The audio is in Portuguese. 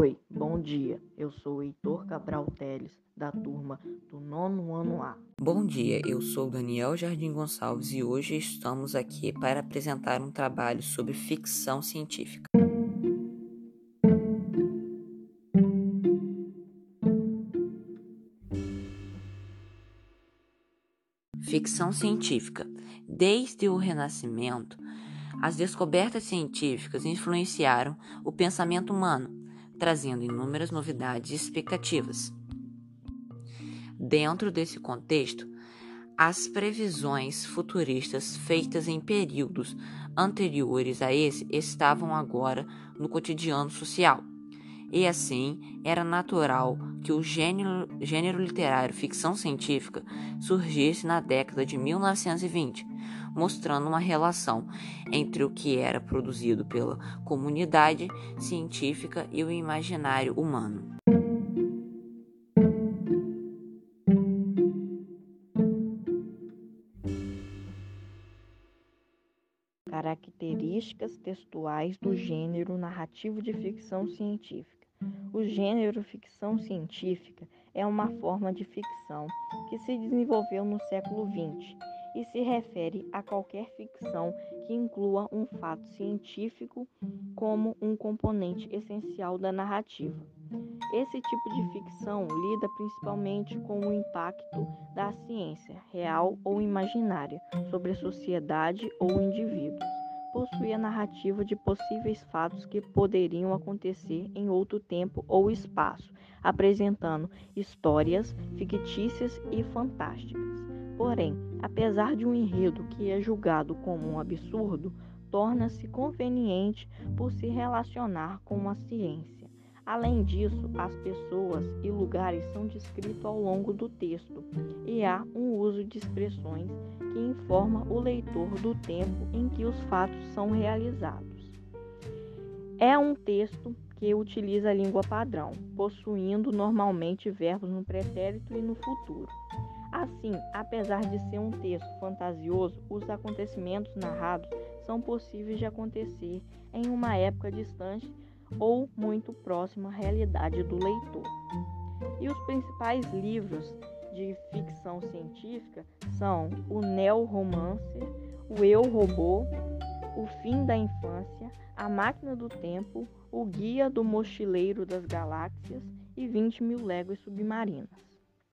Oi, bom dia. Eu sou Heitor Cabral Teles, da turma do nono ano A. Bom dia, eu sou Daniel Jardim Gonçalves e hoje estamos aqui para apresentar um trabalho sobre ficção científica. Ficção científica. Desde o Renascimento, as descobertas científicas influenciaram o pensamento humano trazendo inúmeras novidades e expectativas. Dentro desse contexto, as previsões futuristas feitas em períodos anteriores a esse estavam agora no cotidiano social. E assim, era natural que o gênero, gênero literário ficção científica surgisse na década de 1920, mostrando uma relação entre o que era produzido pela comunidade científica e o imaginário humano. Características textuais do gênero narrativo de ficção científica. O gênero ficção científica é uma forma de ficção que se desenvolveu no século XX e se refere a qualquer ficção que inclua um fato científico como um componente essencial da narrativa. Esse tipo de ficção lida principalmente com o impacto da ciência, real ou imaginária, sobre a sociedade ou indivíduos. Narrativa de possíveis fatos que poderiam acontecer em outro tempo ou espaço, apresentando histórias fictícias e fantásticas. Porém, apesar de um enredo que é julgado como um absurdo, torna-se conveniente por se relacionar com a ciência. Além disso, as pessoas e lugares são descritos ao longo do texto e há um uso de expressões que informa o leitor do tempo em que os fatos são realizados. É um texto que utiliza a língua padrão, possuindo normalmente verbos no pretérito e no futuro. Assim, apesar de ser um texto fantasioso, os acontecimentos narrados são possíveis de acontecer em uma época distante ou muito próxima à realidade do leitor. E os principais livros de ficção científica são o Neo-Romancer, o Eu Robô, O Fim da Infância, A Máquina do Tempo, O Guia do Mochileiro das Galáxias e 20 Mil Léguas Submarinas.